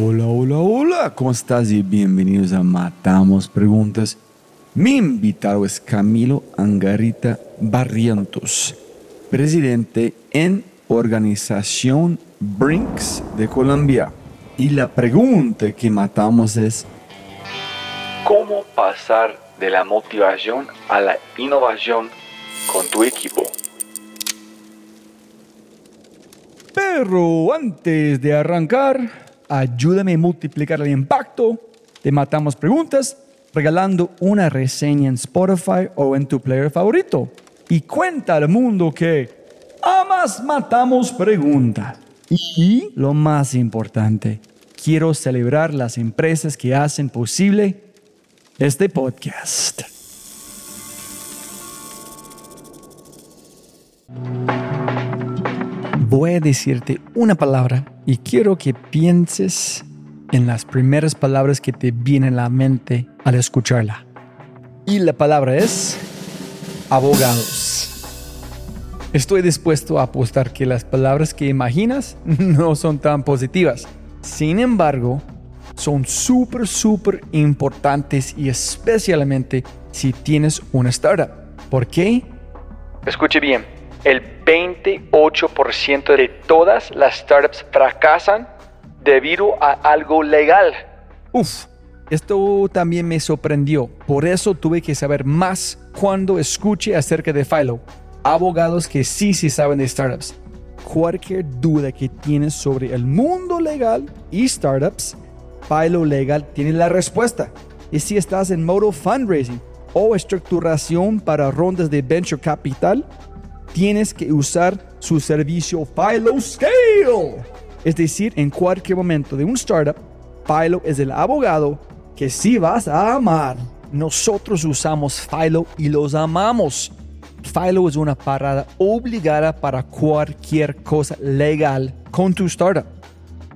Hola, hola, hola, ¿cómo estás? Y bienvenidos a Matamos Preguntas. Mi invitado es Camilo Angarita Barrientos, presidente en Organización Brinks de Colombia. Y la pregunta que matamos es, ¿cómo pasar de la motivación a la innovación con tu equipo? Pero antes de arrancar, ayúdame a multiplicar el impacto. Te matamos preguntas regalando una reseña en Spotify o en tu player favorito. Y cuenta al mundo que amas matamos preguntas. Y lo más importante, quiero celebrar las empresas que hacen posible este podcast. Voy a decirte una palabra y quiero que pienses en las primeras palabras que te vienen a la mente al escucharla. Y la palabra es abogados. Estoy dispuesto a apostar que las palabras que imaginas no son tan positivas. Sin embargo, son súper, súper importantes y especialmente si tienes una startup. ¿Por qué? Escuche bien el 28% de todas las startups fracasan debido a algo legal. Uf, esto también me sorprendió. Por eso tuve que saber más cuando escuché acerca de Philo. Abogados que sí sí saben de startups. Cualquier duda que tienes sobre el mundo legal y startups, Philo Legal tiene la respuesta. Y si estás en modo fundraising o estructuración para rondas de venture capital, tienes que usar su servicio Philo Scale. Es decir, en cualquier momento de un startup, Philo es el abogado que sí vas a amar. Nosotros usamos Philo y los amamos. Philo es una parada obligada para cualquier cosa legal con tu startup.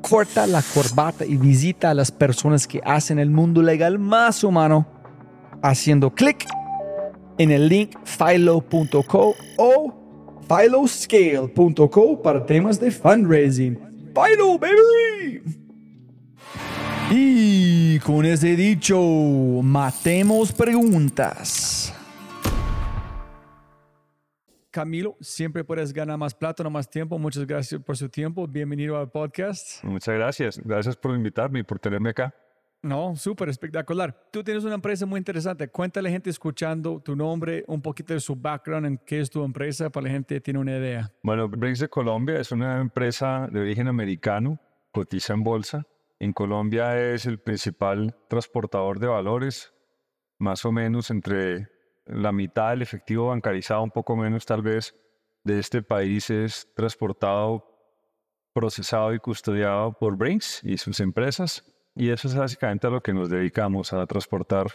Corta la corbata y visita a las personas que hacen el mundo legal más humano haciendo clic en el link philo.co o philoscale.co para temas de fundraising. Philo, baby. Y con ese dicho, matemos preguntas. Camilo, siempre puedes ganar más plata, no más tiempo. Muchas gracias por su tiempo. Bienvenido al podcast. Muchas gracias. Gracias por invitarme y por tenerme acá. No, súper espectacular. Tú tienes una empresa muy interesante. Cuéntale a la gente escuchando tu nombre, un poquito de su background, en qué es tu empresa, para la gente tiene una idea. Bueno, Brinks de Colombia es una empresa de origen americano, cotiza en bolsa. En Colombia es el principal transportador de valores, más o menos entre la mitad del efectivo bancarizado, un poco menos tal vez, de este país es transportado, procesado y custodiado por Brinks y sus empresas. Y eso es básicamente a lo que nos dedicamos, a transportar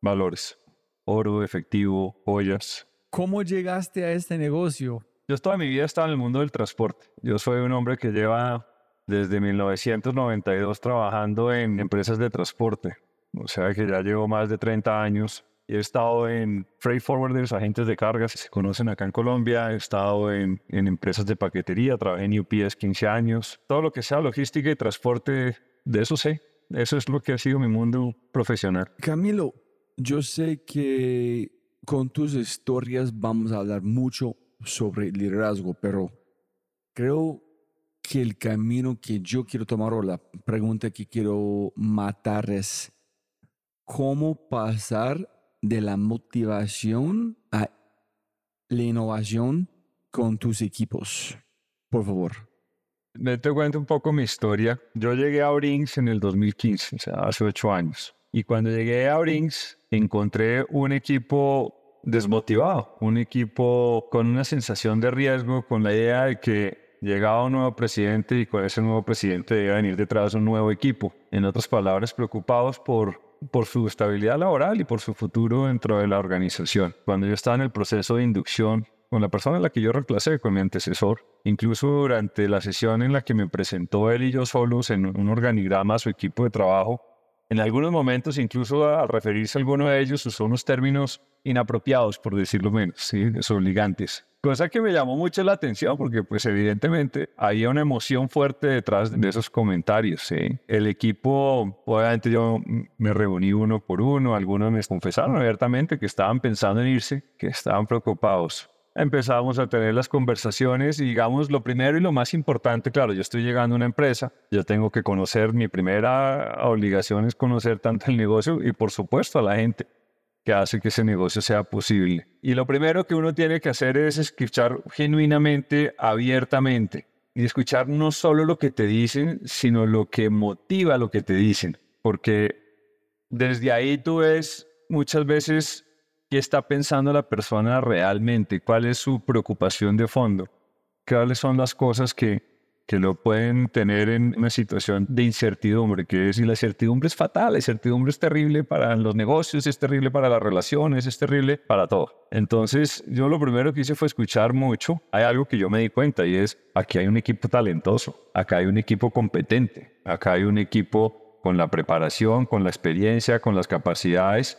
valores, oro, efectivo, joyas. ¿Cómo llegaste a este negocio? Yo toda mi vida he estado en el mundo del transporte. Yo soy un hombre que lleva desde 1992 trabajando en empresas de transporte. O sea que ya llevo más de 30 años. He estado en freight forwarders, agentes de cargas, se conocen acá en Colombia. He estado en, en empresas de paquetería, trabajé en UPS 15 años. Todo lo que sea logística y transporte de eso sé. Eso es lo que ha sido mi mundo profesional. Camilo, yo sé que con tus historias vamos a hablar mucho sobre liderazgo, pero creo que el camino que yo quiero tomar o la pregunta que quiero matar es cómo pasar de la motivación a la innovación con tus equipos. Por favor. Te cuento un poco mi historia. Yo llegué a Brinks en el 2015, o sea, hace ocho años. Y cuando llegué a Brinks, encontré un equipo desmotivado, un equipo con una sensación de riesgo, con la idea de que llegaba un nuevo presidente y con ese nuevo presidente debía venir detrás un nuevo equipo. En otras palabras, preocupados por, por su estabilidad laboral y por su futuro dentro de la organización. Cuando yo estaba en el proceso de inducción con la persona a la que yo reemplacé, con mi antecesor, incluso durante la sesión en la que me presentó él y yo solos en un organigrama a su equipo de trabajo, en algunos momentos, incluso al referirse a alguno de ellos, usó unos términos inapropiados, por decirlo menos, ¿sí? desobligantes. Cosa que me llamó mucho la atención porque pues evidentemente había una emoción fuerte detrás de esos comentarios. ¿sí? El equipo, obviamente yo me reuní uno por uno, algunos me confesaron abiertamente que estaban pensando en irse, que estaban preocupados empezamos a tener las conversaciones y digamos lo primero y lo más importante, claro, yo estoy llegando a una empresa, yo tengo que conocer, mi primera obligación es conocer tanto el negocio y por supuesto a la gente que hace que ese negocio sea posible. Y lo primero que uno tiene que hacer es escuchar genuinamente, abiertamente y escuchar no solo lo que te dicen, sino lo que motiva lo que te dicen, porque desde ahí tú ves muchas veces qué está pensando la persona realmente, cuál es su preocupación de fondo, cuáles son las cosas que, que lo pueden tener en una situación de incertidumbre, que es, y la incertidumbre es fatal, la incertidumbre es terrible para los negocios, es terrible para las relaciones, es terrible para todo. Entonces, yo lo primero que hice fue escuchar mucho. Hay algo que yo me di cuenta y es, aquí hay un equipo talentoso, acá hay un equipo competente, acá hay un equipo con la preparación, con la experiencia, con las capacidades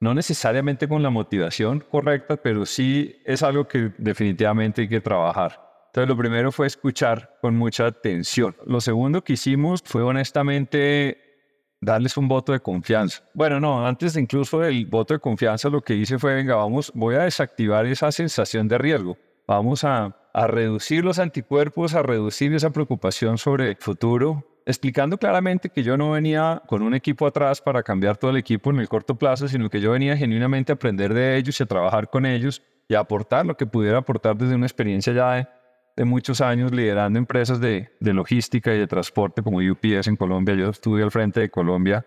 no necesariamente con la motivación correcta, pero sí es algo que definitivamente hay que trabajar. Entonces, lo primero fue escuchar con mucha atención. Lo segundo que hicimos fue honestamente darles un voto de confianza. Bueno, no, antes incluso del voto de confianza, lo que hice fue, venga, vamos, voy a desactivar esa sensación de riesgo. Vamos a reducir los anticuerpos, a reducir esa preocupación sobre el futuro explicando claramente que yo no venía con un equipo atrás para cambiar todo el equipo en el corto plazo, sino que yo venía genuinamente a aprender de ellos y a trabajar con ellos y a aportar lo que pudiera aportar desde una experiencia ya de, muchos años liderando empresas de, logística y de transporte como UPS en Colombia. Yo estuve al frente de Colombia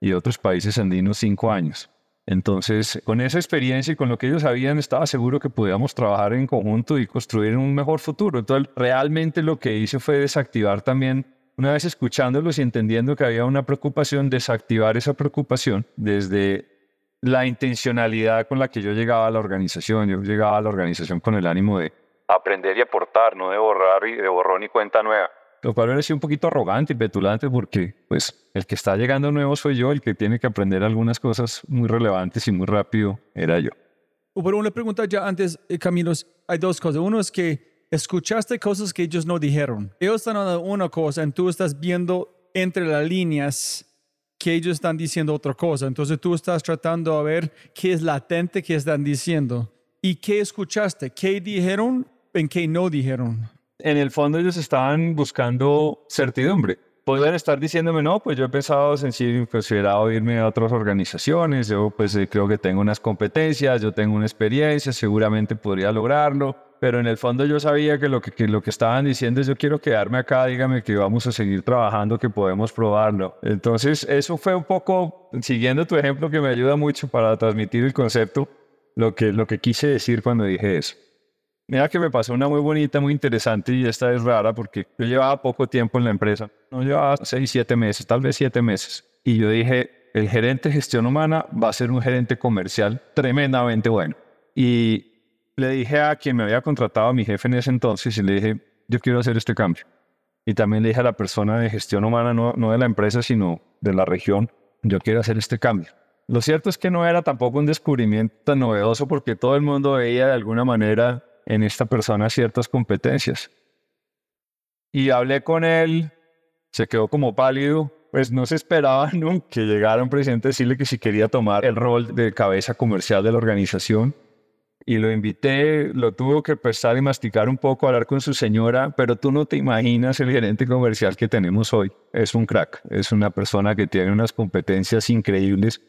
y otros países andinos cinco años. Entonces, con esa experiencia y con lo que ellos sabían, estaba seguro que podíamos trabajar en conjunto y construir un mejor futuro. Entonces, realmente lo que hice fue desactivar también una vez escuchándolos y entendiendo que había una preocupación, desactivar esa preocupación desde la intencionalidad con la que yo llegaba a la organización. Yo llegaba a la organización con el ánimo de aprender y aportar, no de borrar y de borrón y cuenta nueva. Lo cual era un poquito arrogante y petulante porque, pues, el que está llegando nuevo soy yo, el que tiene que aprender algunas cosas muy relevantes y muy rápido era yo. Pero una pregunta ya antes, eh, Camilo, hay dos cosas. Uno es que escuchaste cosas que ellos no dijeron. Ellos están hablando una cosa y tú estás viendo entre las líneas que ellos están diciendo otra cosa. Entonces tú estás tratando de ver qué es latente que están diciendo. ¿Y qué escuchaste? ¿Qué dijeron? ¿En qué no dijeron? En el fondo ellos estaban buscando certidumbre. Podrían estar diciéndome, no, pues yo he pensado sencillo, considerado irme a otras organizaciones, yo pues eh, creo que tengo unas competencias, yo tengo una experiencia, seguramente podría lograrlo pero en el fondo yo sabía que lo que, lo que estaban diciendo es yo quiero quedarme acá, dígame que vamos a seguir trabajando, que podemos probarlo. Entonces eso fue un poco, siguiendo tu ejemplo que me ayuda mucho para transmitir el concepto, lo que, lo que quise decir cuando dije eso. Mira que me pasó una muy bonita, muy interesante y esta es rara porque yo llevaba poco tiempo en la empresa, no llevaba seis, siete meses, tal vez siete meses. Y yo dije, el gerente de gestión humana va a ser un gerente comercial tremendamente bueno. Y le dije a quien me había contratado, a mi jefe en ese entonces, y le dije, yo quiero hacer este cambio. Y también le dije a la persona de gestión humana, no, no de la empresa, sino de la región, yo quiero hacer este cambio. Lo cierto es que no era tampoco un descubrimiento tan novedoso porque todo el mundo veía de alguna manera en esta persona ciertas competencias. Y hablé con él, se quedó como pálido, pues no se esperaba nunca que llegara un presidente a decirle que si quería tomar el rol de cabeza comercial de la organización y lo invité, lo tuvo que prestar y masticar un poco, hablar con su señora, pero tú no te imaginas el gerente comercial que tenemos hoy. Es un crack, es una persona que tiene unas competencias increíbles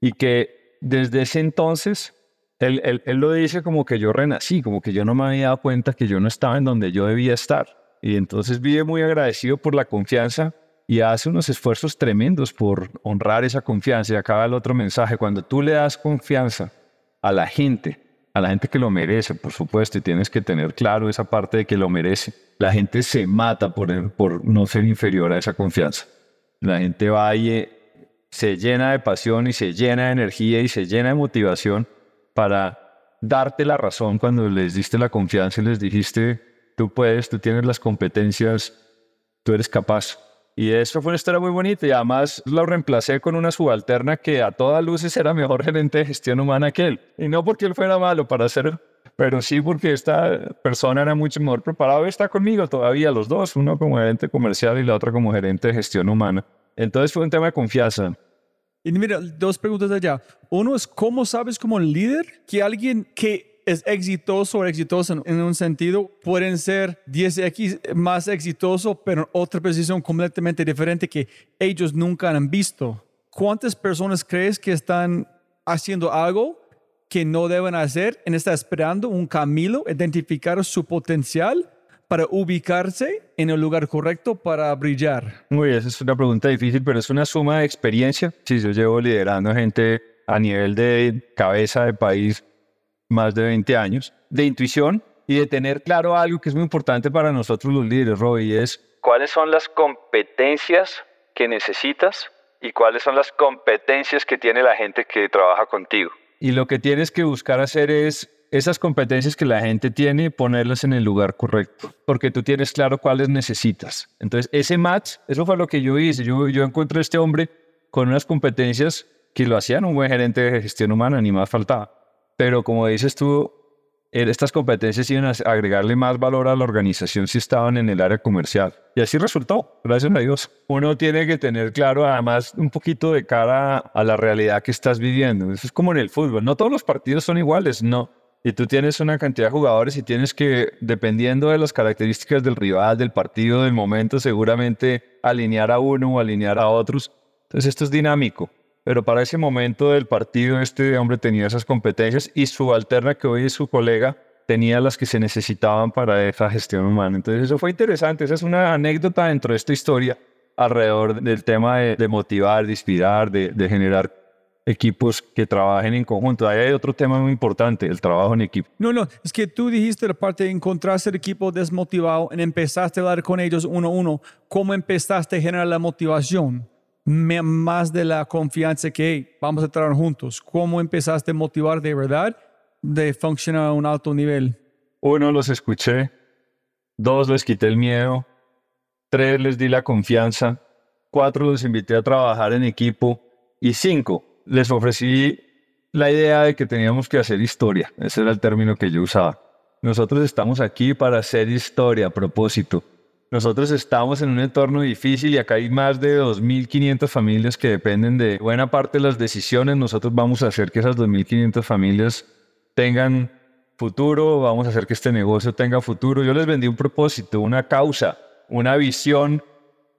y que desde ese entonces, él, él, él lo dice como que yo renací, como que yo no me había dado cuenta que yo no estaba en donde yo debía estar. Y entonces vive muy agradecido por la confianza y hace unos esfuerzos tremendos por honrar esa confianza. Y acaba el otro mensaje, cuando tú le das confianza a la gente, a la gente que lo merece, por supuesto, y tienes que tener claro esa parte de que lo merece. La gente se mata por, por no ser inferior a esa confianza. La gente va y se llena de pasión y se llena de energía y se llena de motivación para darte la razón cuando les diste la confianza y les dijiste, tú puedes, tú tienes las competencias, tú eres capaz. Y eso fue una historia muy bonita y además lo reemplacé con una subalterna que a todas luces era mejor gerente de gestión humana que él. Y no porque él fuera malo para hacer, pero sí porque esta persona era mucho mejor preparado y está conmigo todavía los dos, uno como gerente comercial y la otra como gerente de gestión humana. Entonces fue un tema de confianza. Y mira, dos preguntas allá. Uno es, ¿cómo sabes como líder que alguien que es exitoso o exitoso en, un sentido, pueden ser 10x más exitoso, pero en otra posición completamente diferente que ellos nunca han visto. ¿Cuántas personas crees que están haciendo algo que no deben hacer en está esperando un camino, identificar su potencial para ubicarse en el lugar correcto para brillar? Muy, esa es una pregunta difícil, pero es una suma de experiencia. Si yo llevo liderando gente a nivel de cabeza de país más de 20 años, de intuición y de tener claro algo que es muy importante para nosotros los líderes, Roy, es cuáles son las competencias que necesitas y cuáles son las competencias que tiene la gente que trabaja contigo. Y lo que tienes que buscar hacer es esas competencias que la gente tiene, ponerlas en el lugar correcto, porque tú tienes claro cuáles necesitas. Entonces, ese match, eso fue lo que yo hice. Yo, yo encontré a este hombre con unas competencias que lo hacían un buen gerente de gestión humana, ni más faltaba. Pero como dices tú, estas competencias iban a agregarle más valor a la organización si estaban en el área comercial. Y así resultó, gracias a Dios. Uno tiene que tener claro, además, un poquito de cara a la realidad que estás viviendo. Eso es como en el fútbol. No todos los partidos son iguales, no. Y tú tienes una cantidad de jugadores y tienes que, dependiendo de las características del rival, del partido, del momento, seguramente alinear a uno o alinear a otros. Entonces esto es dinámico pero para ese momento del partido este hombre tenía esas competencias y su alterna que hoy es su colega tenía las que se necesitaban para esa gestión humana. Entonces eso fue interesante, esa es una anécdota dentro de esta historia alrededor del tema de, motivar, de inspirar, de, de, generar equipos que trabajen en conjunto. Ahí hay otro tema muy importante, el trabajo en equipo. No, no, es que tú dijiste la parte de encontrarse el equipo desmotivado y empezaste a hablar con ellos uno a uno. ¿Cómo empezaste a generar la motivación? Más de la confianza que vamos a trabajar juntos? ¿Cómo empezaste a motivar de verdad de funcionar a un alto nivel? Uno, los escuché. Dos, les quité el miedo. Tres, les di la confianza. Cuatro, los invité a trabajar en equipo. Y cinco, les ofrecí la idea de que teníamos que hacer historia. Ese era el término que yo usaba. Nosotros estamos aquí para hacer historia a propósito. Nosotros estamos en un entorno difícil y acá hay más de 2.500 familias que dependen de buena parte de las decisiones. Nosotros vamos a hacer que esas 2.500 familias tengan futuro, vamos a hacer que este negocio tenga futuro. Yo les vendí un propósito, una causa, una visión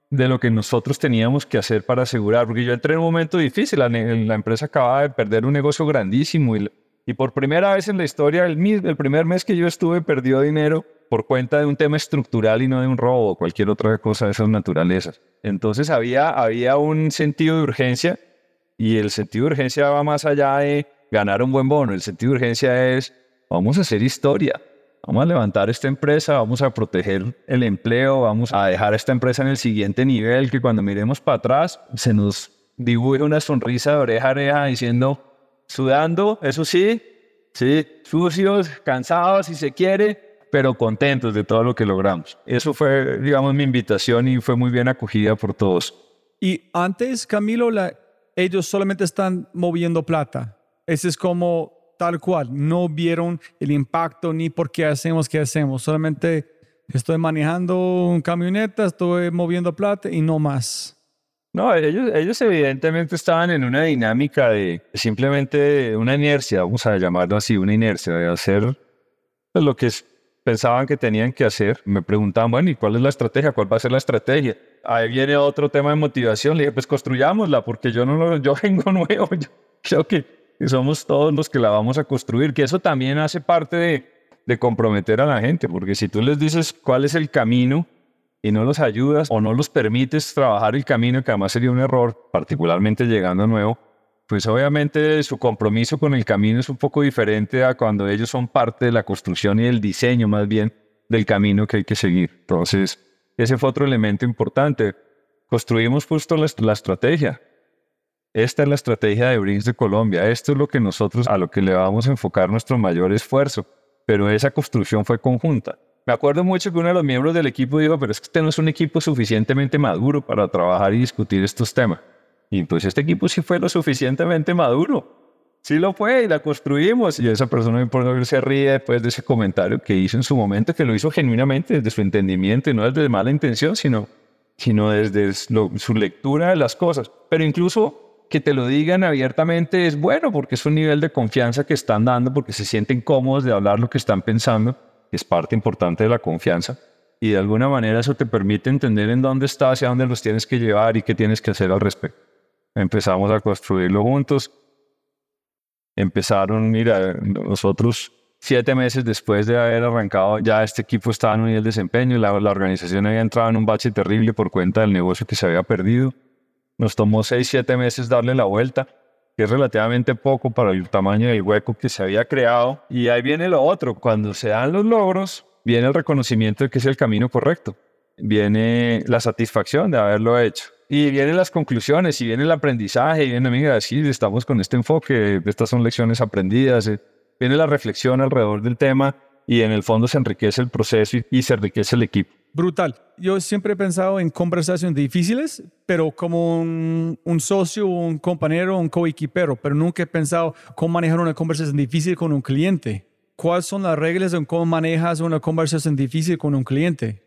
de lo que nosotros teníamos que hacer para asegurar, porque yo entré en un momento difícil, la, la empresa acababa de perder un negocio grandísimo y, y por primera vez en la historia, el, el primer mes que yo estuve perdió dinero por cuenta de un tema estructural y no de un robo o cualquier otra cosa de esas naturalezas. Entonces había, había un sentido de urgencia y el sentido de urgencia va más allá de ganar un buen bono. El sentido de urgencia es, vamos a hacer historia, vamos a levantar esta empresa, vamos a proteger el empleo, vamos a dejar esta empresa en el siguiente nivel, que cuando miremos para atrás se nos dibuje una sonrisa de oreja a oreja diciendo, sudando, eso sí, sí, sucios, cansados si se quiere, pero contentos de todo lo que logramos. Eso fue, digamos, mi invitación y fue muy bien acogida por todos. Y antes, Camilo, ellos solamente están moviendo plata. Ese es como tal cual. No vieron el impacto ni por qué hacemos qué hacemos. Solamente estoy manejando un camioneta, estoy moviendo plata y no más. No, ellos, ellos evidentemente estaban en una dinámica de simplemente una inercia, vamos a llamarlo así, una inercia de hacer lo que es pensaban que tenían que hacer. Me preguntaban, bueno, ¿y cuál es la estrategia? ¿Cuál va a ser la estrategia? Ahí viene otro tema de motivación. Le dije, pues construyámosla, porque yo no lo, yo vengo nuevo. Yo creo que somos todos los que la vamos a construir, que eso también hace parte de, de comprometer a la gente, porque si tú les dices cuál es el camino y no los ayudas o no los permites trabajar el camino, que además sería un error, particularmente llegando nuevo, pues obviamente su compromiso con el camino es un poco diferente a cuando ellos son parte de la construcción y el diseño más bien del camino que hay que seguir. Entonces, ese fue otro elemento importante. Construimos justo la, la estrategia. Esta es la estrategia de Brinks de Colombia. Esto es lo que nosotros, a lo que le vamos a enfocar nuestro mayor esfuerzo. Pero esa construcción fue conjunta. Me acuerdo mucho que uno de los miembros del equipo dijo, pero es que este no es un equipo suficientemente maduro para trabajar y discutir estos temas. Y pues este equipo sí fue lo suficientemente maduro. Sí lo fue y la construimos. Y esa persona por se ríe después de ese comentario que hizo en su momento, que lo hizo genuinamente desde su entendimiento y no desde mala intención, sino, sino desde su lectura de las cosas. Pero incluso que te lo digan abiertamente es bueno porque es un nivel de confianza que están dando, porque se sienten cómodos de hablar lo que están pensando, es parte importante de la confianza. Y de alguna manera eso te permite entender en dónde estás, hacia dónde los tienes que llevar y qué tienes que hacer al respecto. Empezamos a construirlo juntos. Empezaron, mira, nosotros siete meses después de haber arrancado, ya este equipo estaba en un nivel de desempeño y la, la organización había entrado en un bache terrible por cuenta del negocio que se había perdido. Nos tomó seis, siete meses darle la vuelta, que es relativamente poco para el tamaño del hueco que se había creado. Y ahí viene lo otro, cuando se dan los logros, viene el reconocimiento de que es el camino correcto. Viene la satisfacción de haberlo hecho. Y vienen las conclusiones, y viene el aprendizaje, y viene, mira, sí, estamos con este enfoque, estas son lecciones aprendidas. Eh. Viene la reflexión alrededor del tema y en el fondo se enriquece el proceso y, se enriquece el equipo. Brutal. Yo siempre he pensado en conversaciones difíciles, pero como un, un socio, un compañero, un coequipero, pero nunca he pensado cómo manejar una conversación difícil con un cliente. ¿Cuáles son las reglas de cómo manejas una conversación difícil con un cliente?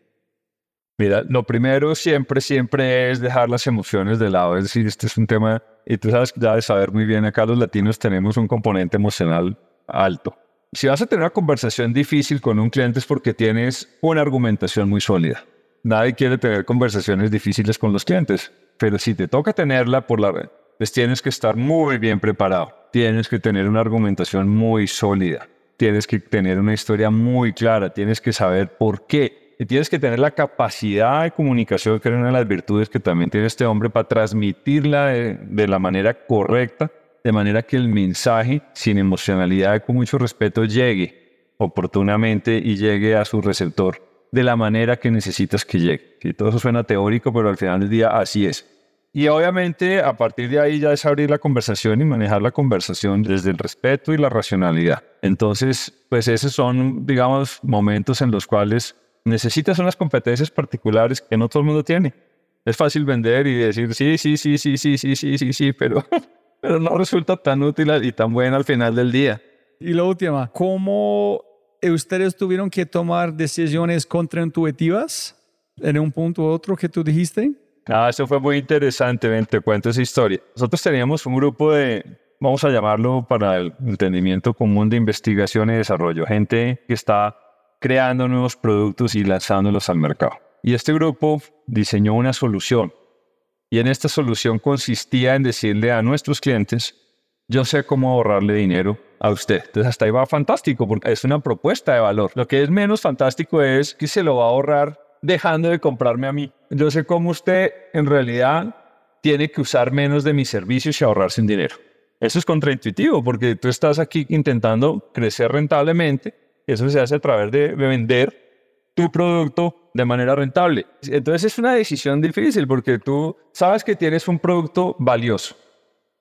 Mira, lo primero siempre, siempre es dejar las emociones de lado. Es decir, este es un tema, y tú sabes, ya de saber muy bien, acá los latinos tenemos un componente emocional alto. Si vas a tener una conversación difícil con un cliente es porque tienes una argumentación muy sólida. Nadie quiere tener conversaciones difíciles con los clientes, pero si te toca tenerla por la red, pues tienes que estar muy bien preparado. Tienes que tener una argumentación muy sólida. Tienes que tener una historia muy clara. Tienes que saber por qué y tienes que tener la capacidad de comunicación, que es una de las virtudes que también tiene este hombre, para transmitirla de, la manera correcta, de manera que el mensaje, sin emocionalidad y con mucho respeto, llegue oportunamente y llegue a su receptor de la manera que necesitas que llegue. Y Todo eso suena teórico, pero al final del día así es. Y obviamente a partir de ahí ya es abrir la conversación y manejar la conversación desde el respeto y la racionalidad. Entonces, pues esos son, digamos, momentos en los cuales necesitas unas competencias particulares que no todo el mundo tiene. Es fácil vender y decir sí, sí, sí, sí, sí, sí, sí, sí, sí, pero, pero no resulta tan útil y tan buena al final del día. Y la última, ¿cómo ustedes tuvieron que tomar decisiones contraintuitivas en un punto u otro que tú dijiste? Ah, eso fue muy interesante, te cuento esa historia. Nosotros teníamos un grupo de, vamos a llamarlo para el entendimiento común de investigación y desarrollo, gente que está creando nuevos productos y lanzándolos al mercado. Y este grupo diseñó una solución. Y en esta solución consistía en decirle a nuestros clientes, yo sé cómo ahorrarle dinero a usted. Entonces hasta ahí va fantástico porque es una propuesta de valor. Lo que es menos fantástico es que se lo va a ahorrar dejando de comprarme a mí. Yo sé cómo usted en realidad tiene que usar menos de mis servicios y ahorrarse un dinero. Eso es contraintuitivo porque tú estás aquí intentando crecer rentablemente eso se hace a través de, vender tu producto de manera rentable. Entonces es una decisión difícil porque tú sabes que tienes un producto valioso,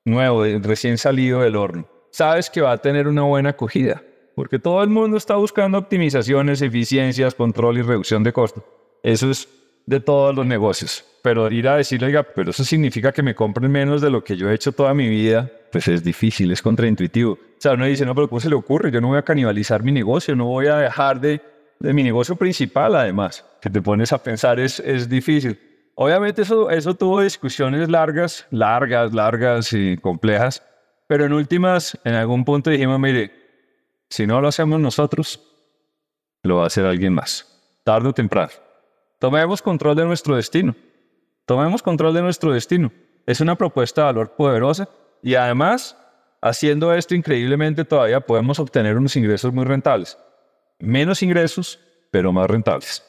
nuevo, recién salido del horno. Sabes que va a tener una buena acogida porque todo el mundo está buscando optimizaciones, eficiencias, control y reducción de costos. Eso es de todos los negocios. Pero ir a decirle, oiga, pero eso significa que me compren menos de lo que yo he hecho toda mi vida, pues es difícil, es contraintuitivo. O sea, uno dice, no, pero ¿cómo se le ocurre? Yo no voy a canibalizar mi negocio, no voy a dejar de, de mi negocio principal, además. Que te pones a pensar es, es difícil. Obviamente eso, eso tuvo discusiones largas, largas, largas y complejas, pero en últimas, en algún punto dijimos, mire, si no lo hacemos nosotros, lo va a hacer alguien más, tarde o temprano. Tomemos control de nuestro destino. Tomemos control de nuestro destino. Es una propuesta de valor poderosa y además, haciendo esto increíblemente todavía podemos obtener unos ingresos muy rentables. Menos ingresos, pero más rentables.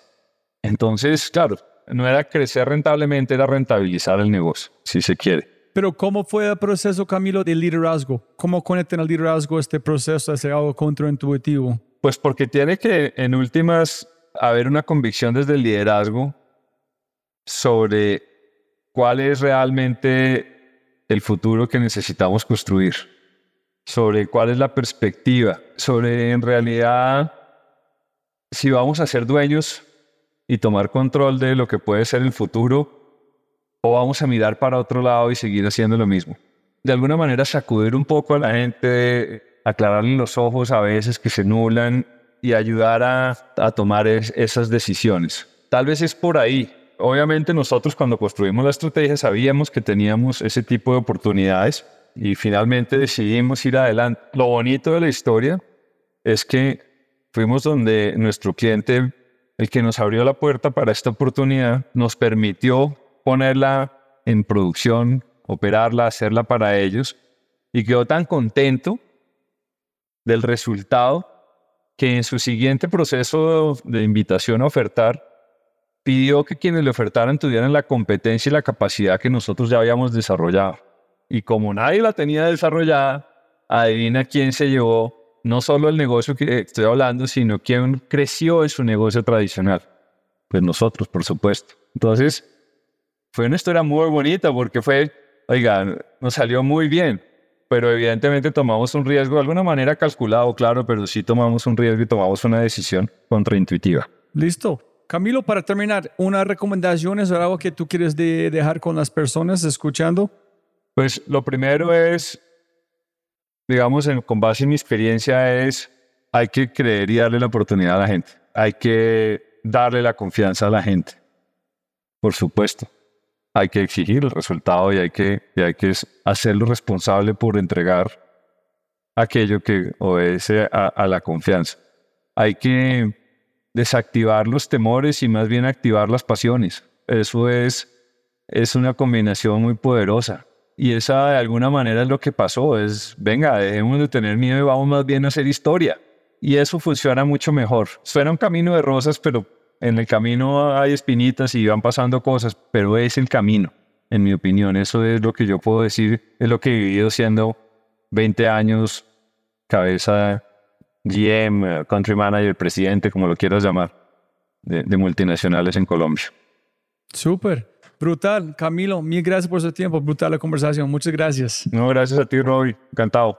Entonces, claro, no era crecer rentablemente, era rentabilizar el negocio, si se quiere. Pero ¿cómo fue el proceso, Camilo, de liderazgo? ¿Cómo conectan el liderazgo este proceso de ser algo contraintuitivo? Pues porque tiene que, en últimas, haber una convicción desde el liderazgo sobre cuál es realmente el futuro que necesitamos construir, sobre cuál es la perspectiva, sobre en realidad si vamos a ser dueños y tomar control de lo que puede ser el futuro o vamos a mirar para otro lado y seguir haciendo lo mismo. De alguna manera sacudir un poco a la gente, aclararle los ojos a veces que se nulan y ayudar a, tomar esas decisiones. Tal vez es por ahí. Obviamente nosotros cuando construimos la estrategia sabíamos que teníamos ese tipo de oportunidades y finalmente decidimos ir adelante. Lo bonito de la historia es que fuimos donde nuestro cliente, el que nos abrió la puerta para esta oportunidad, nos permitió ponerla en producción, operarla, hacerla para ellos, y quedó tan contento del resultado que en su siguiente proceso de invitación a ofertar, pidió que quienes le ofertaran tuvieran la competencia y la capacidad que nosotros ya habíamos desarrollado. Y como nadie la tenía desarrollada, adivina quién se llevó no solo el negocio que estoy hablando, sino quién creció en su negocio tradicional. Pues nosotros, por supuesto. Entonces, fue una historia muy bonita porque fue, oiga, nos salió muy bien, pero evidentemente tomamos un riesgo de alguna manera calculado, claro, pero sí tomamos un riesgo y tomamos una decisión contraintuitiva. Listo. Camilo, para terminar, ¿unas recomendaciones o algo que tú quieres dejar con las personas escuchando? Pues lo primero es, digamos, con base en mi experiencia, es hay que creer y darle la oportunidad a la gente. Hay que darle la confianza a la gente. Por supuesto hay que exigir el resultado y hay que, hay que hacerlo responsable por entregar aquello que obedece a, la confianza. Hay que desactivar los temores y más bien activar las pasiones. Eso es, es una combinación muy poderosa. Y esa de alguna manera es lo que pasó, es, venga, dejemos de tener miedo y vamos más bien a hacer historia. Y eso funciona mucho mejor. Suena un camino de rosas, pero en el camino hay espinitas y van pasando cosas, pero es el camino, en mi opinión. Eso es lo que yo puedo decir, es lo que he vivido siendo 20 años cabeza GM, country manager, presidente, como lo quieras llamar, de, multinacionales en Colombia. Súper. Brutal, Camilo, mil gracias por su tiempo, brutal la conversación, muchas gracias. No, gracias a ti, Robbie, encantado.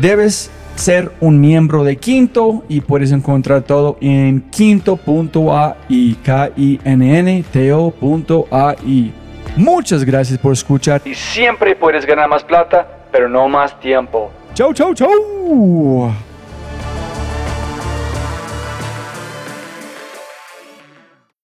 Debes ser un miembro de Quinto y puedes encontrar todo en quinto.ai, K-I-N-N-T-O.ai. Muchas gracias por escuchar y siempre puedes ganar más plata, pero no más tiempo. Chau, chau, chau.